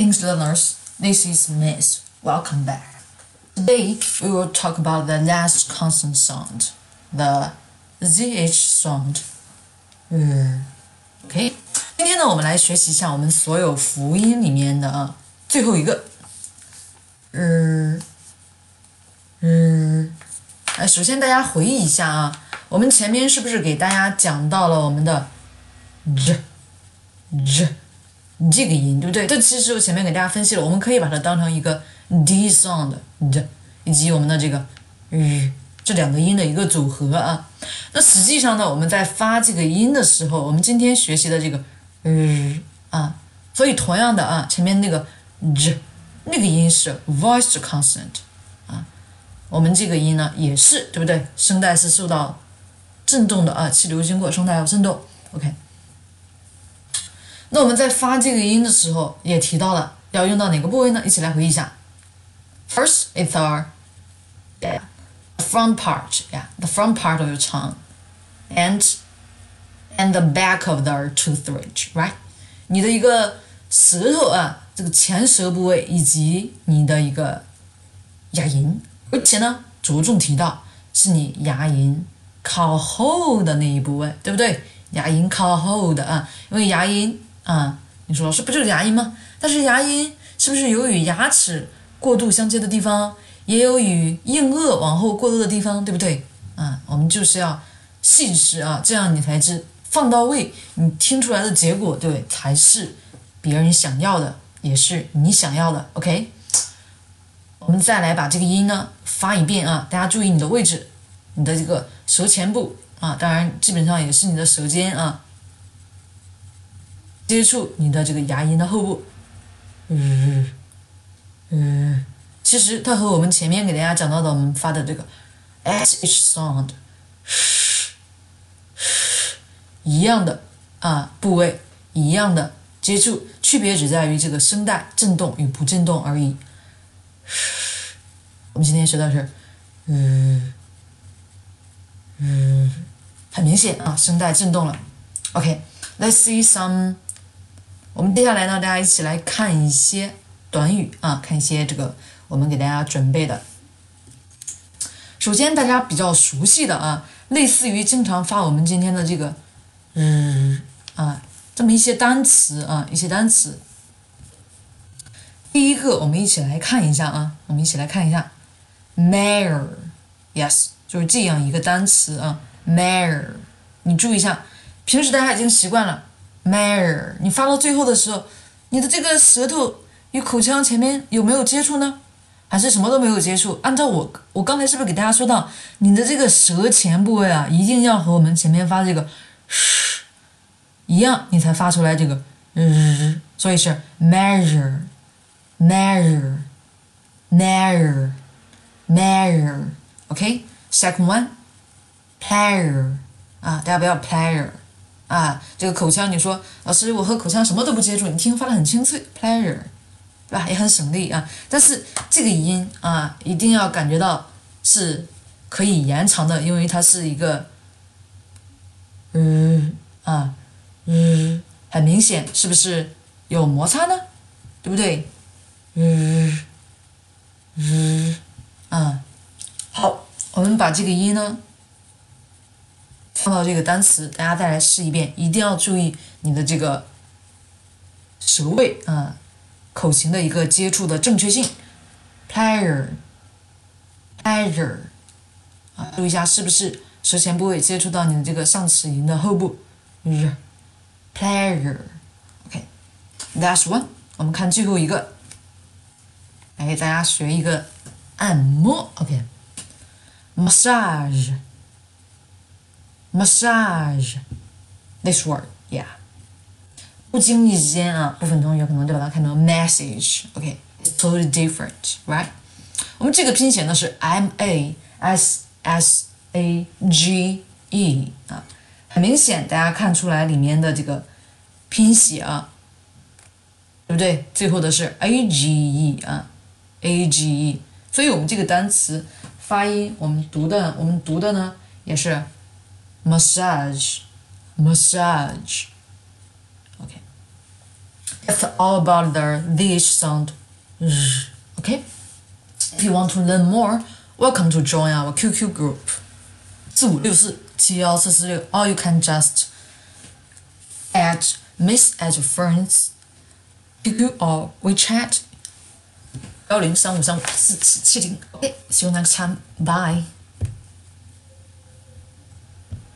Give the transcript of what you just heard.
English learners, this is Miss. Welcome back. Today we will talk about the last consonant sound, the zh sound. 嗯，OK，今天呢，我们来学习一下我们所有辅音里面的最后一个，嗯嗯，哎，首先大家回忆一下啊，我们前面是不是给大家讲到了我们的 z z 这个音，对不对？这其实我前面给大家分析了，我们可以把它当成一个 d sound 的，以及我们的这个日。这两个音的一个组合啊，那实际上呢，我们在发这个音的时候，我们今天学习的这个日啊，所以同样的啊，前面那个日那个音是 voiced consonant 啊，我们这个音呢也是对不对？声带是受到震动的啊，气流经过声带要震动。OK，那我们在发这个音的时候也提到了要用到哪个部位呢？一起来回忆一下。First, it's our yeah. front part, yeah, the front part of your tongue, and and the back of the tooth ridge, right？你的一个舌头啊，这个前舌部位以及你的一个牙龈，而且呢，着重提到是你牙龈靠后的那一部位，对不对？牙龈靠后的啊，因为牙龈啊，你说老师不就是牙龈吗？但是牙龈是不是有与牙齿过度相接的地方？也有与硬腭往后过渡的地方，对不对？啊，我们就是要细致啊，这样你才知放到位，你听出来的结果，对，才是别人想要的，也是你想要的。OK，我们再来把这个音呢发一遍啊，大家注意你的位置，你的这个舌前部啊，当然基本上也是你的舌尖啊，接触你的这个牙龈的后部，嗯嗯。其实它和我们前面给大家讲到的我们发的这个 sh sound 一样的啊部位一样的接触，区别只在于这个声带震动与不震动而已。我们今天学的是嗯嗯，很明显啊，声带震动了。OK，let's see some。我们接下来呢，大家一起来看一些短语啊，看一些这个。我们给大家准备的，首先大家比较熟悉的啊，类似于经常发我们今天的这个，嗯啊，这么一些单词啊，一些单词。第一个，我们一起来看一下啊，我们一起来看一下，mare，yes，就是这样一个单词啊，mare，你注意一下，平时大家已经习惯了，mare，你发到最后的时候，你的这个舌头与口腔前面有没有接触呢？还是什么都没有接触。按照我，我刚才是不是给大家说到，你的这个舌前部位啊，一定要和我们前面发这个“嘘”一样，你才发出来这个“日”。所以是 measure，measure，measure，measure。OK，second one，player 啊，大家不要 player 啊，这个口腔，你说老师，我和口腔什么都不接触，你听发的很清脆，pleasure。对吧？也很省力啊，但是这个音啊，一定要感觉到是可以延长的，因为它是一个，嗯啊，嗯，很明显，是不是有摩擦呢？对不对？嗯嗯啊，好，我们把这个音呢放到这个单词，大家再来试一遍，一定要注意你的这个舌位啊。口型的一个接触的正确性，pleasure，pleasure，啊，注意一下是不是舌前部位接触到你的这个上齿龈的后部？pleasure，OK，that's one，我们看最后一个，来给大家学一个按摩，OK，massage massage，this word，yeah。不经意之间啊，部分同学可能就把它看成 massage okay it's totally different，right？我们这个拼写呢是 M A S S A G E 啊，很明显大家看出来里面的这个拼写啊，对不对？最后的是 A G E 啊，A G E，所以我们这个单词发音，我们读的，我们读的呢也是 massage，massage。 all about the th sound. Okay? If you want to learn more, welcome to join our QQ group. 四五六四七幺四四六 or you can just add Miss as your friends QQ or WeChat 幺零三五三五四七七零。OK, see you next time. Bye.